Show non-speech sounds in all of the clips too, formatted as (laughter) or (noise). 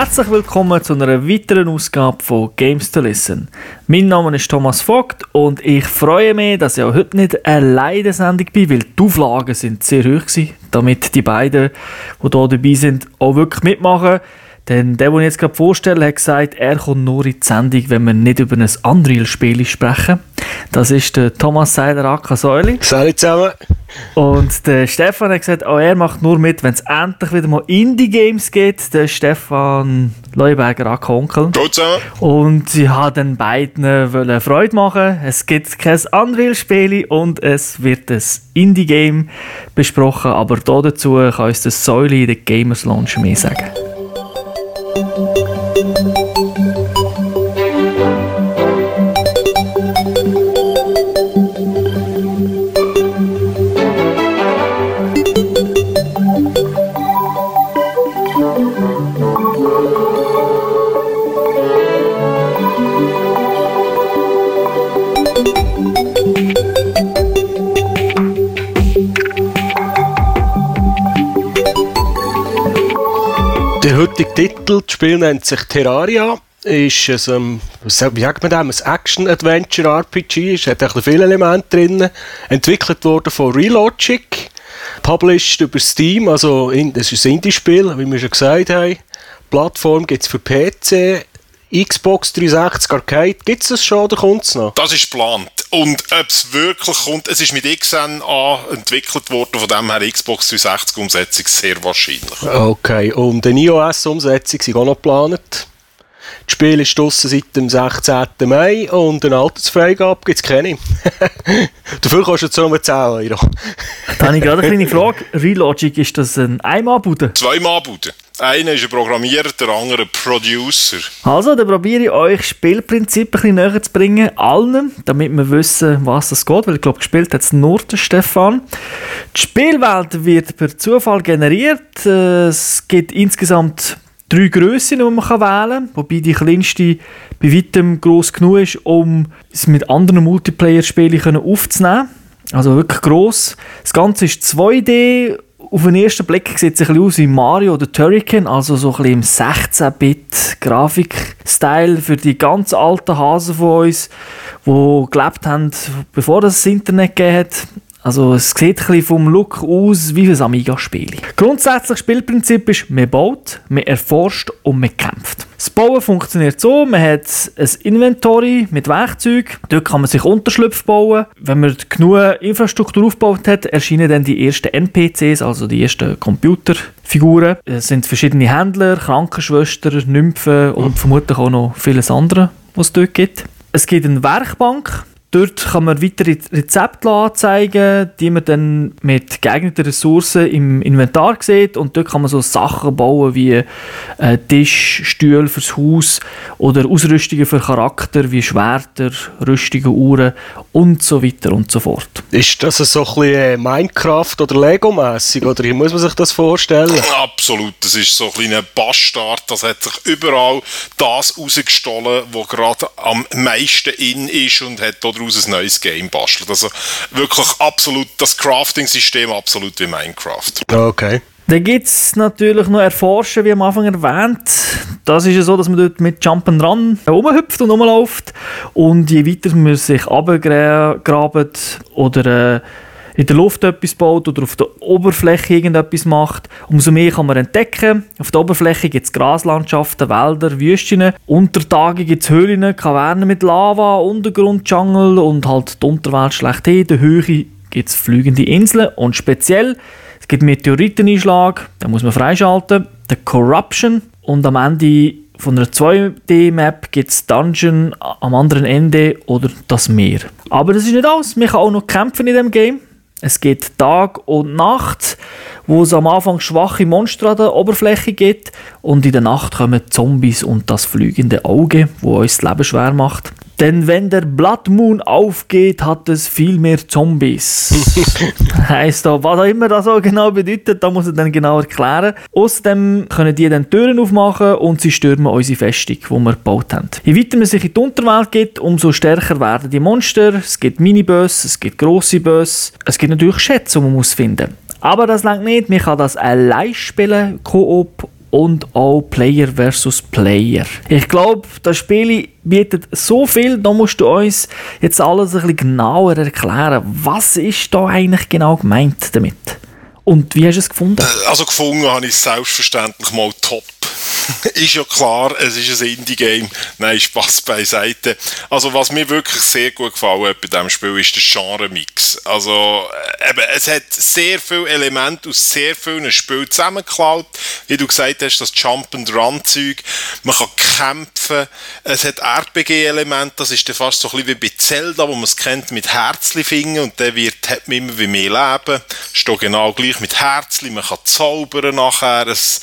Herzlich willkommen zu einer weiteren Ausgabe von Games to Listen. Mein Name ist Thomas Vogt und ich freue mich, dass ich auch heute nicht alleine Sendung bin, weil die Auflagen sind sehr hoch waren, damit die beiden, die hier dabei sind, auch wirklich mitmachen. Denn der, den ich jetzt gerade vorstelle, hat gesagt, er kommt nur in die Sendung, wenn wir nicht über ein Unreal-Spiel sprechen. Das ist der Thomas Seiler Aka Säuli. Salut zusammen. Und der Stefan hat gesagt, auch er macht nur mit, wenn es endlich wieder mal Indie-Games geht. Der Stefan Leuberger Aka Onkel. Ciao zusammen. Und ich wollte den beiden wollen Freude machen. Es gibt kein Unreal-Spiel und es wird ein Indie-Game besprochen. Aber dazu kann uns der Säuli in der Gamers Launch mehr sagen. Der heutige Titel, das Spiel nennt sich Terraria. Ist ein, ähm, wie das, ein Action-Adventure-RPG. Es hat ein viele Elemente drin. Entwickelt worden von Relogic. Published über Steam, also das ist ein Indie-Spiel, wie wir schon gesagt haben. Plattform gibt es für PC, Xbox 360 Arcade. Gibt es das schon oder kommt es noch? Das ist geplant. Und ob es wirklich kommt, es ist mit XN entwickelt worden, von dem her Xbox 360 Umsetzung sehr wahrscheinlich. Okay, und eine iOS-Umsetzung sind auch noch geplant. Das Spiel ist draussen seit dem 16. Mai und eine Altersfreigabe gibt es keine. (laughs) Dafür kostet es nur 10 Euro. Da habe ich gerade eine kleine Frage. Relogic, ist das ein Einmalbude? Zwei Mannbuden. Einer ist ein Programmierer, der andere ein Producer. Also, dann probiere ich euch Spielprinzip ein bisschen näher zu bringen, allen, damit wir wissen, was es geht, weil ich glaube, gespielt hat es nur der Stefan. Die Spielwelt wird per Zufall generiert. Es gibt insgesamt drei Grössen, die man wählen kann, wobei die kleinste bei weitem gross genug ist, um es mit anderen Multiplayer-Spielen aufzunehmen. Also wirklich gross. Das Ganze ist 2D. Auf den ersten Blick sieht es ein bisschen aus wie Mario oder Turrican, also so ein bisschen im 16-Bit-Grafik-Style für die ganz alten Hasen von uns, die gelebt haben, bevor es das Internet gegeben hat. Also es sieht ein vom Look aus wie ein Amiga-Spiel. Grundsätzlich Spielprinzip ist, man baut, man erforscht und man kämpft. Das Bauen funktioniert so, man hat ein Inventory mit Werkzeugen, dort kann man sich Unterschlupf bauen. Wenn man genug Infrastruktur aufgebaut hat, erscheinen dann die ersten NPCs, also die ersten Computerfiguren. Es sind verschiedene Händler, Krankenschwestern, Nymphen und vermutlich auch noch vieles andere, was es dort gibt. Es gibt eine Werkbank, Dort kann man weitere Rezepte anzeigen, die man dann mit geeigneten Ressourcen im Inventar sieht. Und dort kann man so Sachen bauen wie äh, Tisch, Stühle fürs Haus oder Ausrüstungen für Charakter wie Schwerter, Rüstungen, Uhren und so weiter und so fort. Ist das so ein bisschen äh, Minecraft oder Lego-mässig oder wie muss man sich das vorstellen? Absolut, das ist so ein kleiner Bastard, das hat sich überall das rausgestohlen, was gerade am meisten in ist und hat daraus ein neues Game bastelt. Also wirklich absolut, das Crafting-System absolut wie Minecraft. Okay. Dann gibt es natürlich noch Erforschen, wie am Anfang erwähnt. Das ist ja so, dass man dort mit Jump'n'Run rumhüpft und rumläuft. Und je weiter man sich runtergrabt oder äh, in der Luft etwas baut oder auf der Oberfläche irgendetwas macht, umso mehr kann man entdecken. Auf der Oberfläche gibt es Graslandschaften, Wälder, Wüsten. Unter Tage gibt es Höhlen, Kavernen mit Lava, Untergrund, Jungle und halt die Unterwelt schlechthin. In der Höhe gibt es fliegende Inseln und speziell es gibt Meteoriteneinschlag, den muss man freischalten, der Corruption und am Ende von einer 2D-Map gibt es Dungeon am anderen Ende oder das Meer. Aber das ist nicht alles, man kann auch noch kämpfen in dem Game. Es gibt Tag und Nacht, wo es am Anfang schwache Monster an der Oberfläche gibt und in der Nacht kommen Zombies und das fliegende Auge, wo uns das Leben schwer macht. Denn wenn der Blood Moon aufgeht, hat es viel mehr Zombies. (laughs) (laughs) heisst da, was auch immer das so genau bedeutet, da muss ich dann genau erklären. Außerdem können die dann Türen aufmachen und sie stürmen unsere Festung, die wir gebaut haben. Je weiter man sich in die Unterwelt geht, umso stärker werden die Monster. Es gibt Minibös, es gibt grosse Bös. Es gibt natürlich Schätze, die man muss finden muss. Aber das langt nicht. Man kann das allein spielen, Koop und auch Player versus Player. Ich glaube, das Spiel bietet so viel, da musst du uns jetzt alles ein bisschen genauer erklären. Was ist da eigentlich genau gemeint damit? Und wie hast du es gefunden? Also gefunden habe ich es selbstverständlich mal top (laughs) ist ja klar, es ist ein Indie-Game. Nein, Spaß beiseite. Also, was mir wirklich sehr gut gefallen hat bei diesem Spiel, ist der Genre-Mix. Also, äh, eben, es hat sehr viele Elemente aus sehr vielen Spielen zusammengeklaut. Wie du gesagt hast, das Jump-and-Run-Zeug. Man kann kämpfen. Es hat RPG-Elemente. Das ist dann fast so ein bisschen wie bei Zelda, wo man es kennt, mit Herzli-Finger. Und der wird, hat man immer wie mehr Leben. Steht genau gleich mit Herzli. Man kann zaubern nachher. Es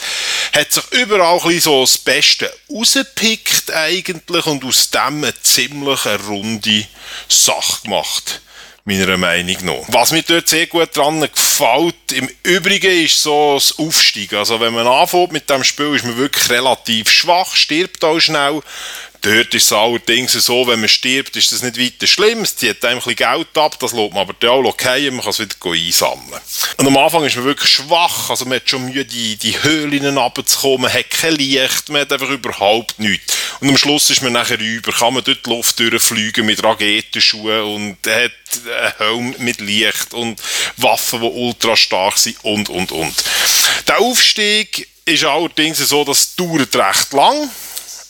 hat sich überall ein so das Beste rausgepickt eigentlich und aus dem eine ziemlich runde Sache gemacht meiner Meinung nach. Was mir dort sehr gut dran gefällt, im Übrigen ist so das Aufsteigen. Also wenn man anfängt mit dem Spiel, ist man wirklich relativ schwach, stirbt auch schnell, Dort ist es allerdings so, wenn man stirbt, ist das nicht weiter schlimm. Es zieht einem ein bisschen Geld ab, das lässt man aber dann auch okay, man kann es wieder einsammeln. Und am Anfang ist man wirklich schwach, also man hat schon Mühe, die, die Höhlen runterzukommen, man hat kein Licht, man hat einfach überhaupt nichts. Und am Schluss ist man nachher über, kann man dort die Luft durchfliegen mit Raketenschuhen und hat einen Helm mit Licht und Waffen, die ultra stark sind und, und, und. Der Aufstieg ist allerdings so, dass es dauert recht lang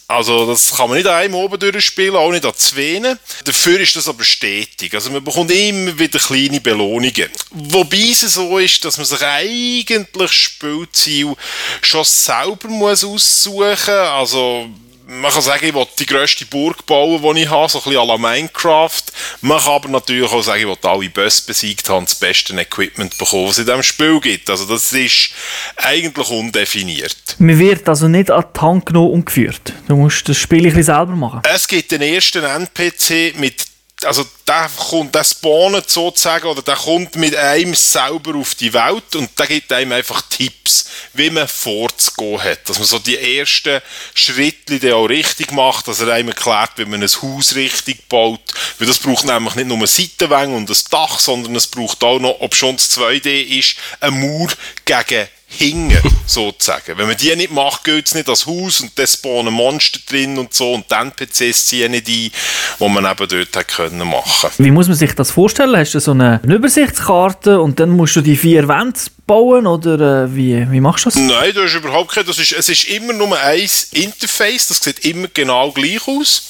also das kann man nicht einem oben durchspielen, auch nicht an zwei. Dafür ist das aber stetig. Also man bekommt immer wieder kleine Belohnungen. Wobei es so ist, dass man sich eigentlich Spielziel schon selber muss aussuchen muss. Also man kann sagen, ich will die grösste Burg bauen, die ich habe, so ein bisschen à la Minecraft. Man kann aber natürlich auch sagen, ich will alle Bosse besiegt haben, das beste Equipment bekommen, was es in diesem Spiel gibt. Also das ist eigentlich undefiniert. Man wird also nicht an die Hand genommen und geführt. Du musst das Spiel ein bisschen selber machen. Es gibt den ersten NPC mit also der kommt, der spawnet sozusagen, oder der kommt mit einem selber auf die Welt und der gibt einem einfach Tipps, wie man vorzugehen hat. Dass man so die ersten Schritte auch richtig macht, dass er einem erklärt, wie man ein Haus richtig baut. Weil das braucht nämlich nicht nur eine Seitenwänge und ein Dach, sondern es braucht auch noch, ob schon es 2D ist, ein Mauer gegen hingen, sozusagen. Wenn man die nicht macht, geht es nicht als Haus und dann spawnen Monster drin und so und dann PCs ziehen nicht ein, wo man eben dort hat können machen. Wie muss man sich das vorstellen? Hast du so eine Übersichtskarte und dann musst du die vier Wände bauen oder äh, wie, wie machst du das? Nein, du hast überhaupt kein, das ist, es ist immer nur ein Interface, das sieht immer genau gleich aus.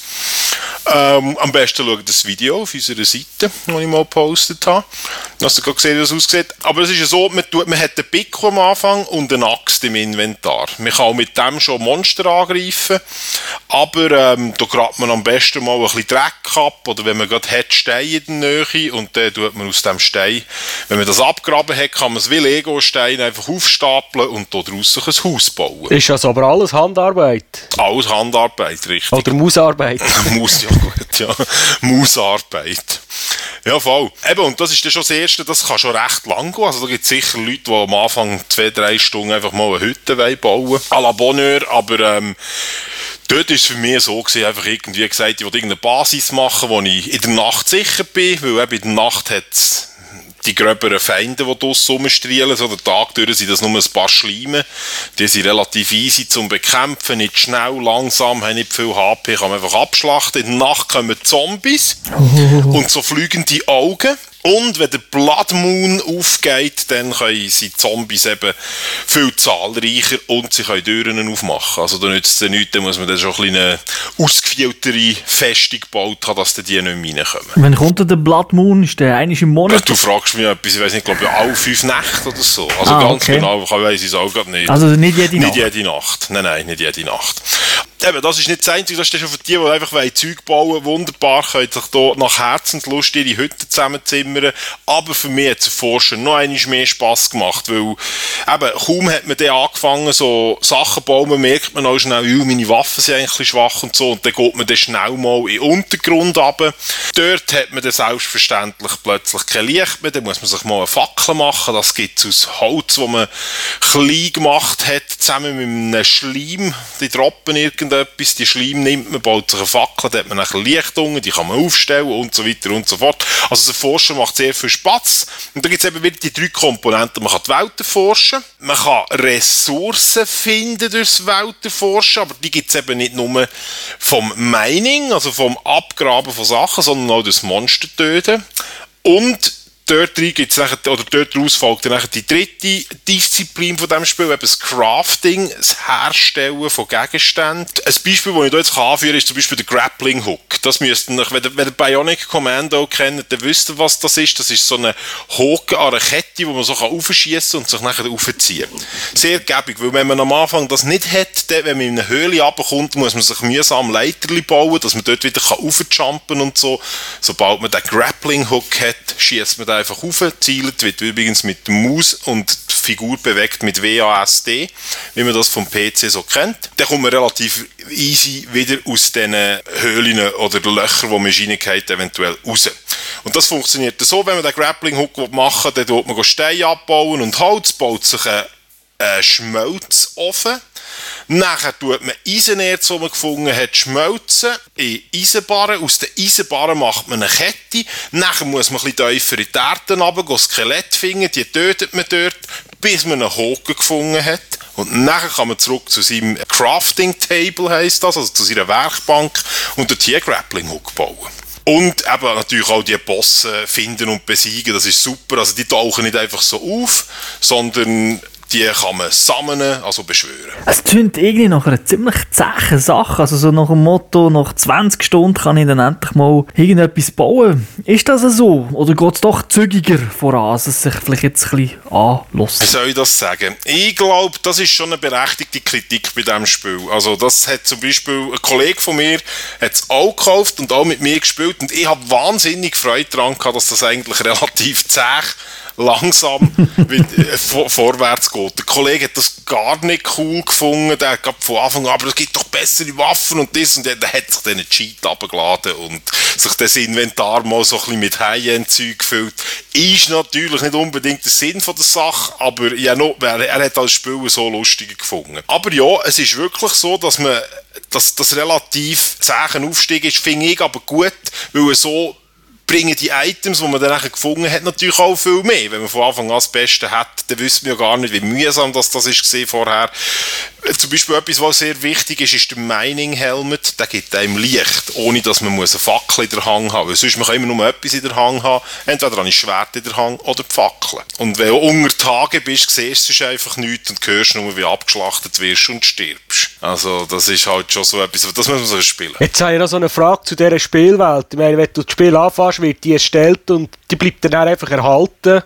Ähm, am besten schaut das Video auf unserer Seite, das ich mal gepostet habe. Hast du gerade gesehen, wie das aussieht. Aber es ist so, man, tut, man hat einen Pick am Anfang und eine Axt im Inventar. Man kann auch mit dem schon Monster angreifen, aber ähm, da grabt man am besten mal ein bisschen Dreck ab oder wenn man gerade hat, Steine in der Nähe und dann tut man aus dem Stein, wenn man das abgraben hat, kann man es wie Lego-Steine einfach aufstapeln und daraus ein Haus bauen. Ist also aber alles Handarbeit? Alles Handarbeit, richtig. Oder Mausarbeit? (laughs) Maus, ja gut, ja. Mausarbeit. Ja, voll. Eben, und das ist dann schon das Erste, das kann schon recht lang gehen. Also da gibt es sicher Leute, die am Anfang zwei, drei Stunden einfach mal eine Hütte bauen wollen. À la Bonheur, aber ähm, dort war es für mich so gewesen, einfach irgendwie gesagt, ich will irgendeine Basis machen, wo ich in der Nacht sicher bin, weil eben in der Nacht hat die gröberen Feinde, die draussen rumstrielen. So, den Tag durch sind das nur ein paar Schleime. Die sind relativ easy zum Bekämpfen, nicht schnell, langsam, haben nicht viel HP, kann man einfach abschlachten. In der Nacht kommen Zombies (laughs) und so fliegende Augen. Und wenn der Blood Moon aufgeht, dann können sie Zombies eben viel zahlreicher und sie können Türen aufmachen. Also da nützt es nichts, da muss man dann schon eine ausgefilterte Festung gebaut haben, dass die nicht mehr reinkommen. Wann kommt der Blood Moon? Ist der eigentlich im Monat? Du fragst mich etwas, ich weiß nicht, glaube ich, alle fünf Nächte oder so. Also ah, ganz okay. genau, ich weiß es auch gerade nicht. Also nicht jede Nacht? Nicht jede Nacht. Nein, nein, nicht jede Nacht eben, das ist nicht das Einzige, das ist schon für die, die einfach Zeug bauen wunderbar, können sich hier nach Herzenslust ihre Hütte zusammenzimmern. Aber für mich hat es Forschen noch einmal mehr Spass gemacht, weil eben, kaum hat man dann angefangen, so Sachen zu bauen, merkt man auch schnell, meine Waffen sind eigentlich schwach und so, und dann geht man dann schnell mal in den Untergrund runter. Dort hat man dann selbstverständlich plötzlich kein Licht mehr, dann muss man sich mal eine Fackel machen, das gibt es aus Holz, das man klein gemacht hat, zusammen mit einem Schleim, die droppen irgendwie irgendetwas, die Schleim nimmt man, baut sich eine Fackel, da hat man nachher Lichtungen, die kann man aufstellen und so weiter und so fort. Also das Forschen macht sehr viel Spaß. Und da gibt es eben wieder die drei Komponenten. Man kann die Welt erforschen, man kann Ressourcen finden durchs Welt erforschen, aber die gibt es eben nicht nur vom Mining, also vom Abgraben von Sachen, sondern auch durchs Monster töten. Und dort gibt's nachher, oder dort daraus folgt dann die dritte Disziplin von diesem Spiel, eben das Crafting, das Herstellen von Gegenständen. Ein Beispiel, das ich hier jetzt anführen kann, ist zum Beispiel der Grappling Hook. Das müsst ihr, wenn ihr, wenn ihr Bionic Commando kennt, dann wisst ihr, was das ist. Das ist so eine Hook an einer Kette, wo man so aufschießen und sich nachher aufziehen kann. Sehr gäbig, weil wenn man am Anfang das nicht hat, dann, wenn man in eine Höhle runterkommt, muss man sich mühsam Leiterli bauen, dass man dort wieder aufjumpen und so. Sobald man den Grappling Hook hat, schießt man den einfach auf, zielt, wird übrigens mit der Maus und die Figur bewegt mit WASD, wie man das vom PC so kennt. Dann kommt man relativ easy wieder aus diesen Höhlen oder Löchern, wo man reingeht, eventuell raus. Und das funktioniert so, wenn man den Grappling Hook machen will, dann tut man Steine abbauen und Holz, baut sich ein Schmelzofen Nachher tut man Eisenerz, das man gefunden hat, schmelzen in Eisenbarren. Aus den Eisenbarren macht man eine Kette. Nachher muss man ein bisschen tiefer in die Erde runter, Skelett finden, die tötet man dort, bis man einen Haken gefunden hat. Und nachher kann man zurück zu seinem Crafting Table, heisst das, also zu seiner Werkbank, und dort hier Grappling Hook bauen. Und eben natürlich auch die Bosse finden und besiegen, das ist super. Also die tauchen nicht einfach so auf, sondern die kann man sammeln, also beschwören. Es klingt irgendwie nach einer ziemlich zähen Sache. Also so nach dem Motto, nach 20 Stunden kann ich dann endlich mal irgendetwas bauen. Ist das so? Oder geht es doch zügiger voran, dass es sich vielleicht jetzt ein bisschen anlässt? Wie soll ich das sagen? Ich glaube, das ist schon eine berechtigte Kritik bei diesem Spiel. Also das hat zum Beispiel ein Kollege von mir hat es auch gekauft und auch mit mir gespielt und ich habe wahnsinnig Freude daran gehabt, dass das eigentlich (laughs) relativ zäh langsam (laughs) äh, vorwärts geht. Der Kollege hat das gar nicht cool gefunden. Der hat von Anfang an, aber es gibt doch bessere Waffen und das. Und der, der hat sich dann einen Cheat abgeladen und sich das Inventar mal so ein bisschen mit High-End-Zeug gefüllt. Ist natürlich nicht unbedingt der Sinn von der Sache, aber ja, no, er, er hat das Spiel so lustig gefunden. Aber ja, es ist wirklich so, dass man dass das relativ zähen Aufstieg ist, finde ich aber gut, weil er so bringen die Items, die man dann gefunden hat, natürlich auch viel mehr. Wenn man von Anfang an das Beste hat, dann wissen wir ja gar nicht, wie mühsam das, das ist vorher. Zum Beispiel etwas, was sehr wichtig ist, ist der Mining Helmet. Der gibt einem Licht, ohne dass man eine Fackel in der Hand haben muss. Sonst man kann immer nur etwas in der Hand haben. Entweder ein Schwert in der Hand oder die Fackel. Und wenn du unter Tage bist, siehst du einfach nichts und hörst nur, wie abgeschlachtet wirst und stirbst. Also das ist halt schon so etwas, das muss man so spielen. Jetzt habe ich noch so eine Frage zu dieser Spielwelt. Ich meine, wenn du das Spiel anfängst, wird die erstellt und die bleibt dann einfach erhalten.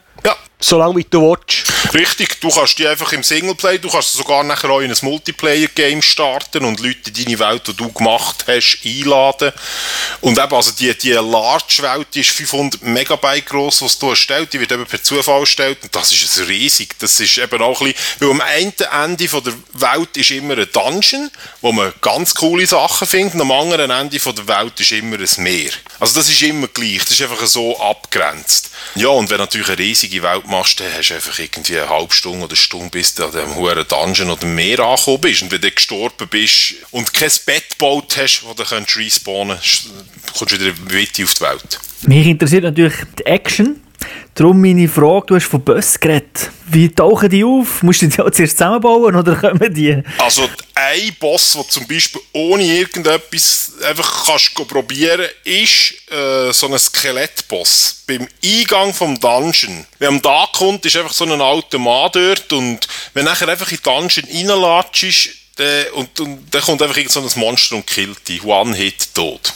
Solange wie du willst. Richtig, du kannst die einfach im Singleplay, du kannst sogar nachher auch in ein Multiplayer-Game starten und Leute in deine Welt, die du gemacht hast, einladen. Und eben, also die, die Large-Welt, die ist 500 Megabyte groß, was du erstellt, die wird eben per Zufall erstellt und das ist riesig. Das ist eben auch ein bisschen, weil am einen Ende der Welt ist immer ein Dungeon, wo man ganz coole Sachen findet, und am anderen Ende der Welt ist immer ein Meer. Also das ist immer gleich, das ist einfach so abgrenzt. Ja, und wenn natürlich eine riesige Welt machst, dann hast du einfach irgendwie eine halbe Stunde oder eine Stunde, bis du an dem hohen Dungeon oder Meer angekommen bist. Und wenn du gestorben bist und kein Bett gebaut hast, wo du respawnen kannst, kommst du wieder weiter auf die Welt. Mich interessiert natürlich die Action. Darum meine Frage, du hast von Böss geredet. Wie tauchen die auf? Musst du die auch zuerst zusammenbauen oder kommen die? Also ein Boss, der zum Beispiel ohne irgendetwas einfach kannst probieren ist äh, so ein Skelettboss. Beim Eingang vom Dungeon. Wenn man da kommt, ist einfach so ein alter Mann dort und wenn nachher einfach in den Dungeon reinlatschst, und, und dann kommt einfach irgend so ein Monster und killt dich. One-Hit tot.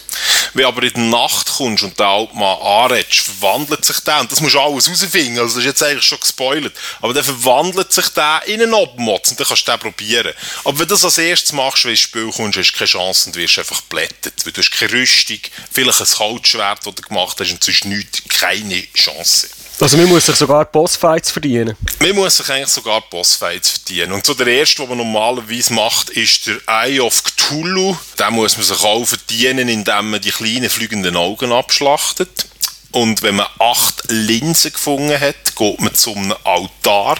Wenn aber in die Nacht kommst und den Altmann anredest, verwandelt sich der, und das musst du alles rausfinden, also das ist jetzt eigentlich schon gespoilert, aber dann verwandelt sich der in einen Obmotz und dann kannst du den probieren. Aber wenn du das als erstes machst, wenn du ins Spiel kommst, hast du keine Chance und wirst einfach blättet. Weil du hast keine Rüstung, vielleicht ein Holzschwert, das du gemacht hast und sonst nichts, keine Chance. Also man muss sich sogar Bossfights verdienen? Man muss sich eigentlich sogar Bossfights verdienen. Und so der erste, den man normalerweise macht, ist der Eye of Cthulhu. Den muss man sich auch verdienen, indem man die kleinen fliegenden Augen abschlachtet. Und wenn man acht Linsen gefunden hat, geht man zu einem Altar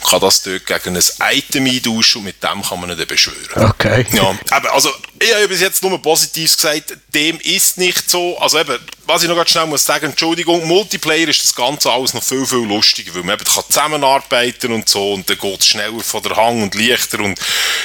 und kann das dort gegen ein Item eintauschen und mit dem kann man ihn dann beschwören. Okay. Ja, aber also, ich habe bis jetzt nur Positives gesagt, dem ist nicht so. Also eben, was ich noch ganz schnell muss sagen, Entschuldigung, Multiplayer ist das Ganze alles noch viel, viel lustiger, weil man eben kann zusammenarbeiten und so und dann geht es schneller von der Hang und leichter und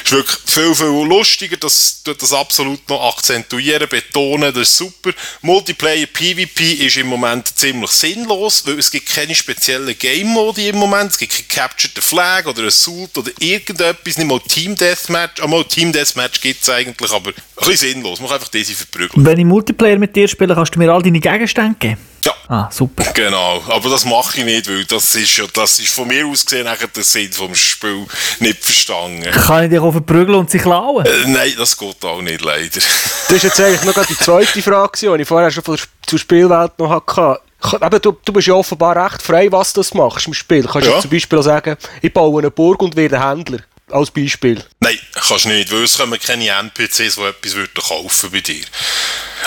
ist wirklich viel, viel lustiger, das tut das absolut noch akzentuieren, betonen, das ist super. Multiplayer PvP ist im Moment ziemlich sinnlos, weil es gibt keine speziellen Game-Modi im Moment, es gibt kein Capture the Flag oder Assault oder irgendetwas, nicht mal Team Deathmatch, einmal Team Deathmatch gibt es eigentlich, aber ein bisschen sinnlos, kann einfach diese verprügeln. Wenn ich Multiplayer mit dir spiele, kannst du mir all deine Gegenstände geben? Ja. Ah, super. Genau, aber das mache ich nicht, weil das ist ja, das ist von mir aus gesehen nachher der Sinn vom Spiel nicht verstanden. Kann ich dich auch verprügeln und sie klauen? Äh, nein, das geht auch nicht, leider. (laughs) Das ist jetzt eigentlich noch die zweite Frage, die ich vorher schon von der, zur Spielwelt noch hatte. Eben, du, du bist ja offenbar recht frei, was du machst im Spiel. Kannst Ja. du zum Beispiel auch sagen, ich baue eine Burg und werde Händler. Als Beispiel. Nein, kannst nicht, weil es kommen keine NPCs, die etwas kaufen bei dir.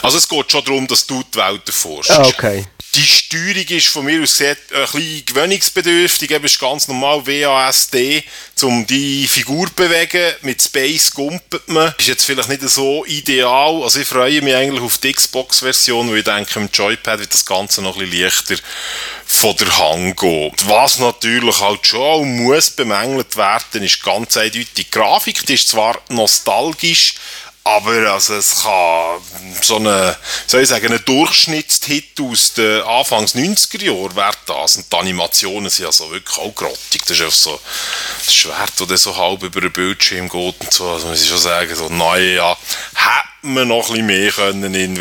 Also es geht schon darum, dass du die Welt erforschst. Ah, okay. Die Steuerung ist von mir aus gesehen ein bisschen gewöhnungsbedürftig. Eben ist ganz normal WASD, um die Figur zu bewegen. Mit Space gumpelt man. Ist jetzt vielleicht nicht so ideal. Also ich freue mich eigentlich auf die Xbox-Version, weil ich denke, mit Joypad wird das Ganze noch ein bisschen leichter von der Hand gehen. Was natürlich halt schon auch muss bemängelt werden, ist ganz eindeutig die Grafik. Die ist zwar nostalgisch, aber also es kann so eine, soll ich sagen, ein Durchschnittshit aus den Anfangs 90er Jahren wäre das. Und die Animationen sind also wirklich auch grottig. Das ist einfach so das Schwert, das so halb über den Bildschirm geht und so. Also muss ich schon sagen, so, naja, hätte man noch ein bisschen mehr können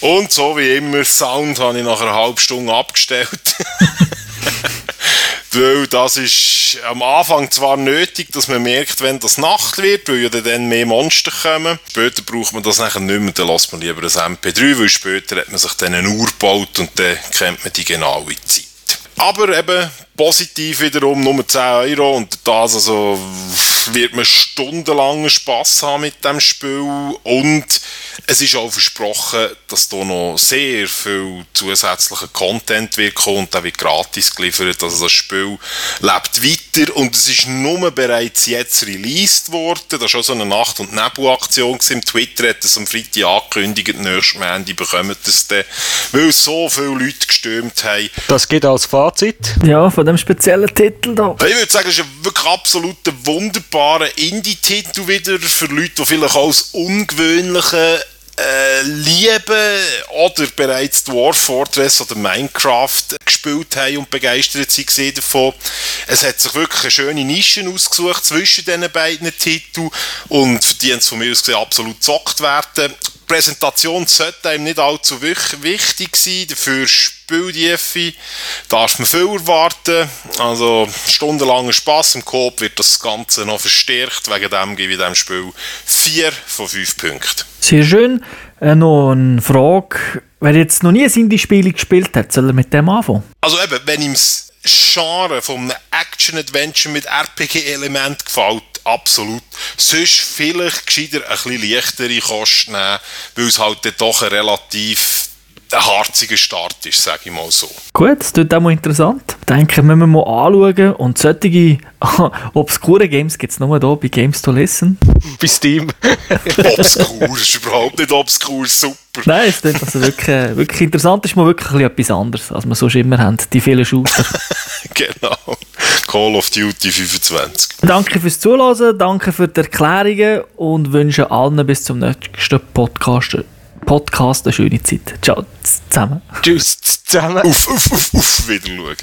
Und so wie immer, Sound habe ich nach einer halben Stunde abgestellt. (laughs) Weil das ist am Anfang zwar nötig, dass man merkt, wenn das Nacht wird, weil ja dann mehr Monster kommen. Später braucht man das nachher nicht mehr, dann lässt man lieber ein MP3, weil später hat man sich dann eine Uhr gebaut und dann kennt man die genaue Zeit. Aber eben positiv wiederum nur 10 Euro und das also wird man stundenlangen Spaß haben mit dem Spiel und es ist auch versprochen, dass da noch sehr viel zusätzlicher Content wird kommen und der wird gratis geliefert. Also das Spiel lebt weiter und es ist nur bereits jetzt released worden. Das war schon so eine Nacht- und Nebelaktion gewesen. Twitter hat es am Freitag angekündigt, nächstes Ende bekommen es dann, weil so viele Leute gestürmt haben. Das geht als Fazit. Ja, von dem speziellen Titel da. Ich würde sagen, es ist ein wirklich absolut wunderbarer Indie-Titel wieder für Leute, die vielleicht als ungewöhnliche äh, lieben oder bereits Dwarf Fortress oder Minecraft gespielt haben und begeistert sind davon. Es hat sich wirklich eine schöne Nische ausgesucht zwischen diesen beiden Titeln und verdient es von mir aus gesehen absolut gezockt werden. Die Präsentation sollte einem nicht allzu wich- wichtig sein, dafür Spieltiefe darf man viel erwarten. Also stundenlanger Spaß im Coop wird das Ganze noch verstärkt. Wegen dem gebe ich dem Spiel 4 von 5 Punkten. Sehr schön. Äh, noch eine Frage. Wer jetzt noch nie ein Indie-Spiel gespielt hat, soll er mit dem anfangen? Also eben, wenn ihm das Genre von einem Action-Adventure mit RPG-Element gefällt, absolut. Sonst vielleicht gescheiter ein bisschen leichtere Kosten nehmen, weil es halt dann doch relativ ein harziger Start ist, sage ich mal so. Gut, das klingt auch mal interessant. Denke, müssen wir mal anschauen. Und solche (laughs) obskure Games gibt es nur hier bei Games to Listen. Bei Steam. (laughs) Obskur ist überhaupt nicht obskur, super. Nein, es klingt also wirklich, wirklich interessant. ist mal wirklich etwas anderes, als wir sonst immer haben. Die vielen Shooter. (laughs) Genau. Call of Duty 25. danke fürs Zuhören, danke für die Erklärungen und wünsche allen bis zum nächsten Podcast, Podcast, eine schöne Zeit. Ciao zusammen. Tschüss zusammen. Uff, uff, uff, uff, wieder schauen.